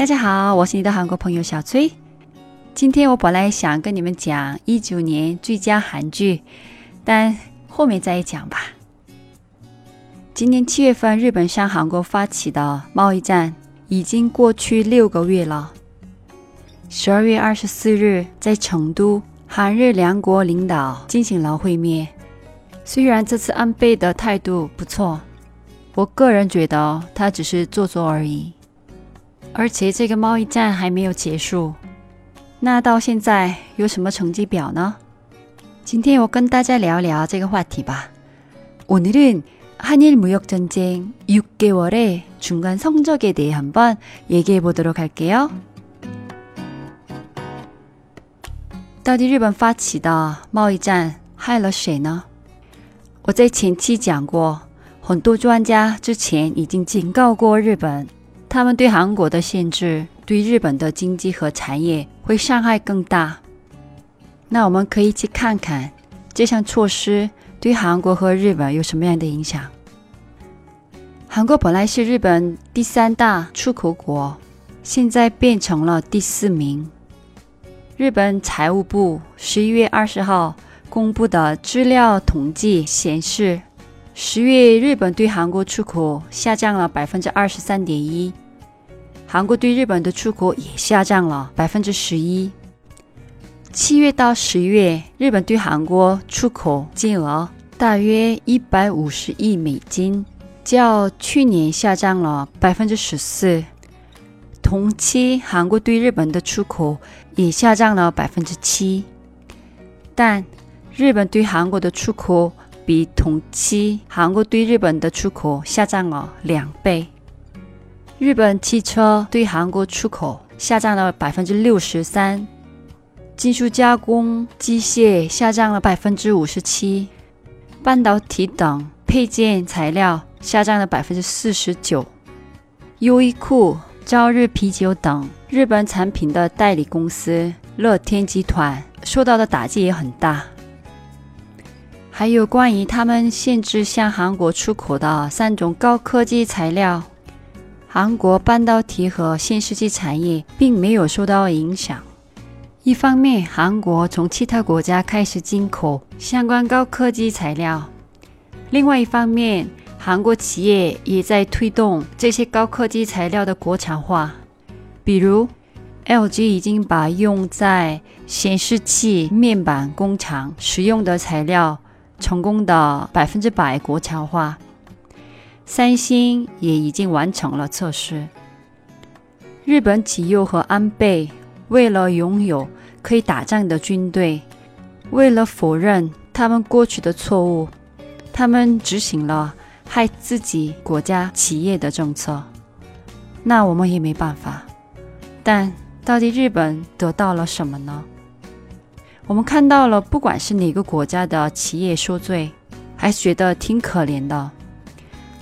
大家好，我是你的韩国朋友小崔。今天我本来想跟你们讲一九年最佳韩剧，但后面再讲吧。今年七月份，日本向韩国发起的贸易战已经过去六个月了。十二月二十四日，在成都，韩日两国领导进行了会面。虽然这次安倍的态度不错，我个人觉得他只是做做而已。而且这个贸易战还没有结束，那到现在有什么成绩表呢？今天我跟大家聊聊这个话题吧。오늘은한일무역전쟁6개월의중간성적에대해한번얘기해보도록할게요到底日本发起的贸易战害了谁呢？我在前期讲过，很多专家之前已经警告过日本。 他们对韩国的限制，对日本的经济和产业会伤害更大。那我们可以去看看这项措施对韩国和日本有什么样的影响。韩国本来是日本第三大出口国，现在变成了第四名。日本财务部十一月二十号公布的资料统计显示。十月，日本对韩国出口下降了百分之二十三点一，韩国对日本的出口也下降了百分之十一。七月到十月，日本对韩国出口金额大约一百五十亿美金，较去年下降了百分之十四。同期，韩国对日本的出口也下降了百分之七，但日本对韩国的出口。比同期，韩国对日本的出口下降了两倍。日本汽车对韩国出口下降了百分之六十三，金属加工、机械下降了百分之五十七，半导体等配件材料下降了百分之四十九。优衣库、朝日啤酒等日本产品的代理公司乐天集团受到的打击也很大。还有关于他们限制向韩国出口的三种高科技材料，韩国半导体和新世纪产业并没有受到影响。一方面，韩国从其他国家开始进口相关高科技材料；另外一方面，韩国企业也在推动这些高科技材料的国产化。比如，LG 已经把用在显示器面板工厂使用的材料。成功的百分之百国产化，三星也已经完成了测试。日本企业和安倍为了拥有可以打仗的军队，为了否认他们过去的错误，他们执行了害自己国家企业的政策。那我们也没办法。但到底日本得到了什么呢？我们看到了，不管是哪个国家的企业受罪，还觉得挺可怜的。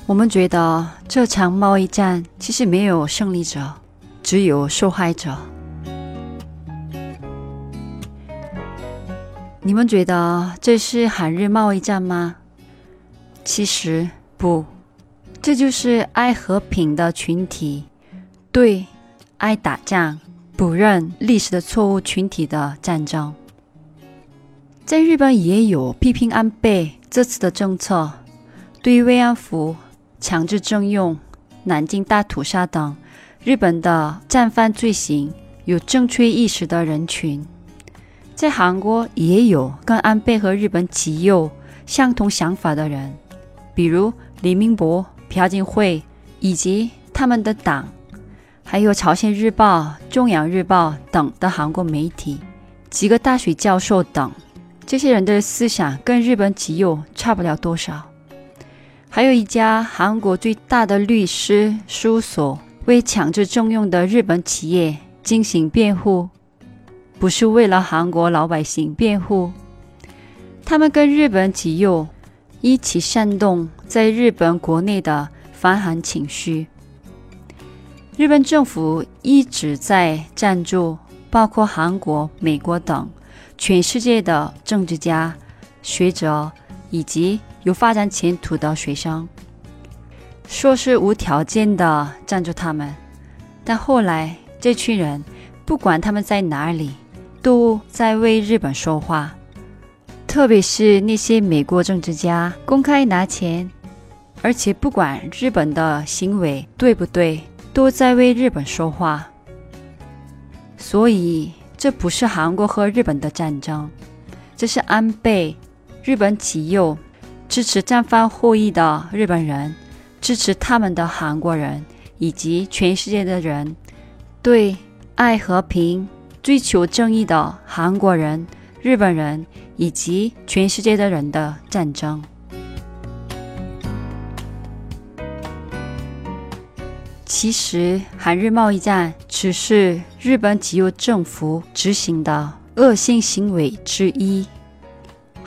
我们觉得这场贸易战其实没有胜利者，只有受害者。你们觉得这是韩日贸易战吗？其实不，这就是爱和平的群体对爱打仗、不认历史的错误群体的战争。在日本也有批评安倍这次的政策，对于慰安妇、强制征用、南京大屠杀等日本的战犯罪行有正确意识的人群。在韩国也有跟安倍和日本极右相同想法的人，比如李明博、朴槿惠以及他们的党，还有朝鲜日报、中央日报等的韩国媒体，几个大学教授等。这些人的思想跟日本极右差不了多少。还有一家韩国最大的律师事务所为强制征用的日本企业进行辩护，不是为了韩国老百姓辩护。他们跟日本极右一起煽动在日本国内的反韩情绪。日本政府一直在赞助，包括韩国、美国等。全世界的政治家、学者以及有发展前途的学生，说是无条件的赞助他们，但后来这群人不管他们在哪里，都在为日本说话。特别是那些美国政治家公开拿钱，而且不管日本的行为对不对，都在为日本说话。所以，这不是韩国和日本的战争，这是安倍、日本极右、支持战犯后裔的日本人、支持他们的韩国人以及全世界的人，对爱和平、追求正义的韩国人、日本人。以及全世界的人的战争。其实，韩日贸易战只是日本极右政府执行的恶性行为之一。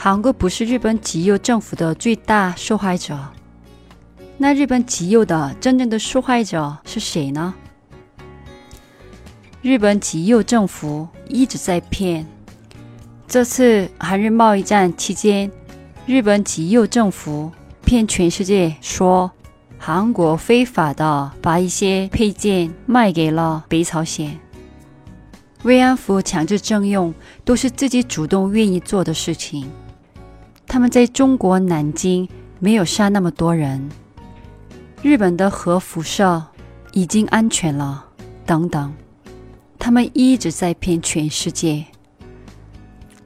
韩国不是日本极右政府的最大受害者。那日本极右的真正的受害者是谁呢？日本极右政府一直在骗。这次韩日贸易战期间，日本极右政府骗全世界说韩国非法的把一些配件卖给了北朝鲜。慰安妇强制征用都是自己主动愿意做的事情。他们在中国南京没有杀那么多人。日本的核辐射已经安全了，等等。他们一直在骗全世界。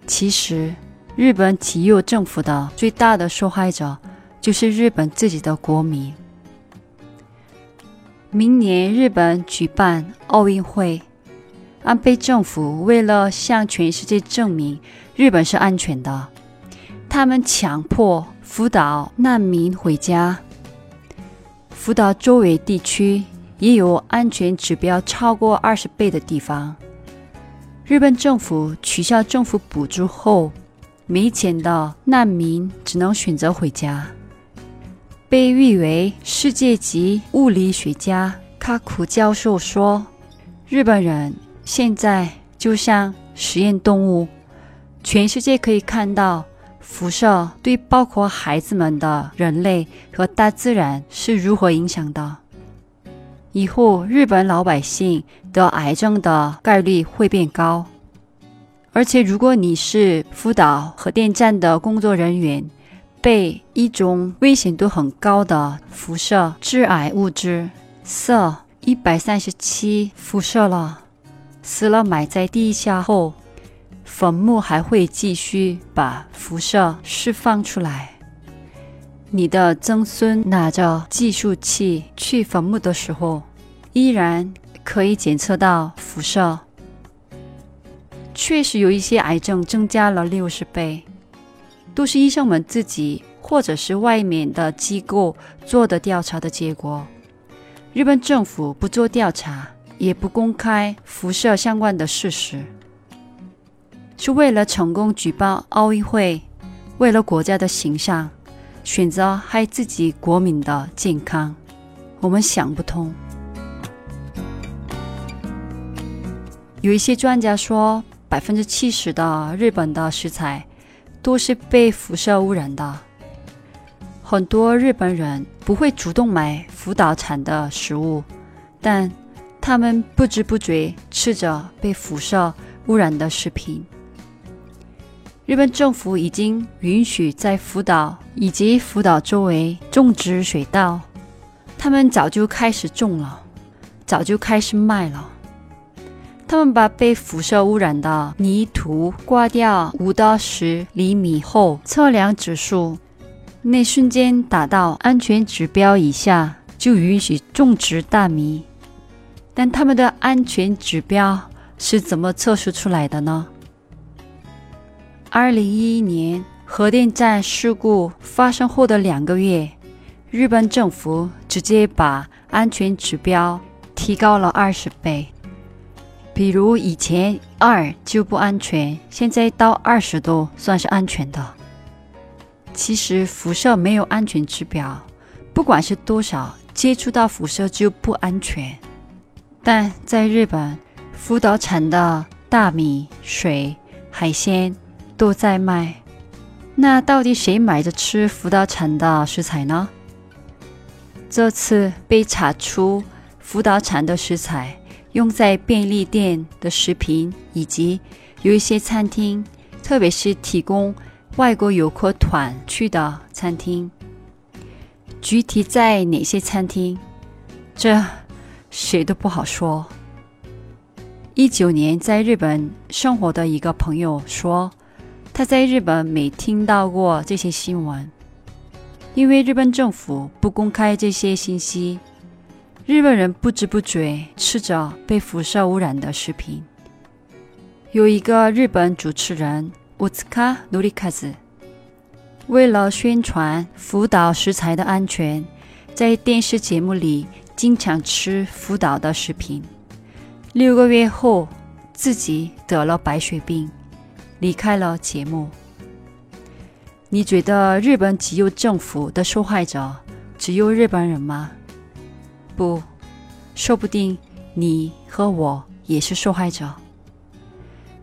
其实，日本极右政府的最大的受害者就是日本自己的国民。明年日本举办奥运会，安倍政府为了向全世界证明日本是安全的，他们强迫福岛难民回家。福岛周围地区也有安全指标超过二十倍的地方。日本政府取消政府补助后，没钱的难民只能选择回家。被誉为世界级物理学家卡库教授说：“日本人现在就像实验动物，全世界可以看到辐射对包括孩子们的人类和大自然是如何影响的。”以后，日本老百姓得癌症的概率会变高。而且，如果你是福岛核电站的工作人员，被一种危险度很高的辐射致癌物质铯一百三十七辐射了，死了埋在地下后，坟墓还会继续把辐射释放出来。你的曾孙拿着计数器去坟墓的时候，依然可以检测到辐射。确实有一些癌症增加了六十倍，都是医生们自己或者是外面的机构做的调查的结果。日本政府不做调查，也不公开辐射相关的事实，是为了成功举办奥运会，为了国家的形象。选择害自己国民的健康，我们想不通。有一些专家说，百分之七十的日本的食材都是被辐射污染的。很多日本人不会主动买福岛产的食物，但他们不知不觉吃着被辐射污染的食品。日本政府已经允许在福岛以及福岛周围种植水稻，他们早就开始种了，早就开始卖了。他们把被辐射污染的泥土刮掉五到十厘米后，测量指数，那瞬间达到安全指标以下，就允许种植大米。但他们的安全指标是怎么测试出来的呢？二零一一年核电站事故发生后的两个月，日本政府直接把安全指标提高了二十倍。比如以前二就不安全，现在到二十度算是安全的。其实辐射没有安全指标，不管是多少，接触到辐射就不安全。但在日本，福岛产的大米、水、海鲜。都在卖，那到底谁买着吃福岛产的食材呢？这次被查出福岛产的食材用在便利店的食品，以及有一些餐厅，特别是提供外国游客团去的餐厅。具体在哪些餐厅，这谁都不好说。一九年在日本生活的一个朋友说，他在日本没听到过这些新闻，因为日本政府不公开这些信息。日本人不知不觉吃着被辐射污染的食品。有一个日本主持人乌兹卡努里卡子，为了宣传福岛食材的安全，在电视节目里经常吃福岛的食品。六个月后，自己得了白血病，离开了节目。你觉得日本只有政府的受害者只有日本人吗？不，说不定你和我也是受害者。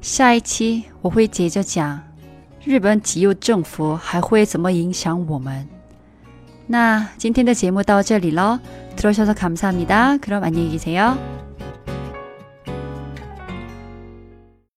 下一期我会接着讲日本只有政府还会怎么影响我们。那今天的节目到这里了，들어주셔서감사합니다그럼안녕히계세요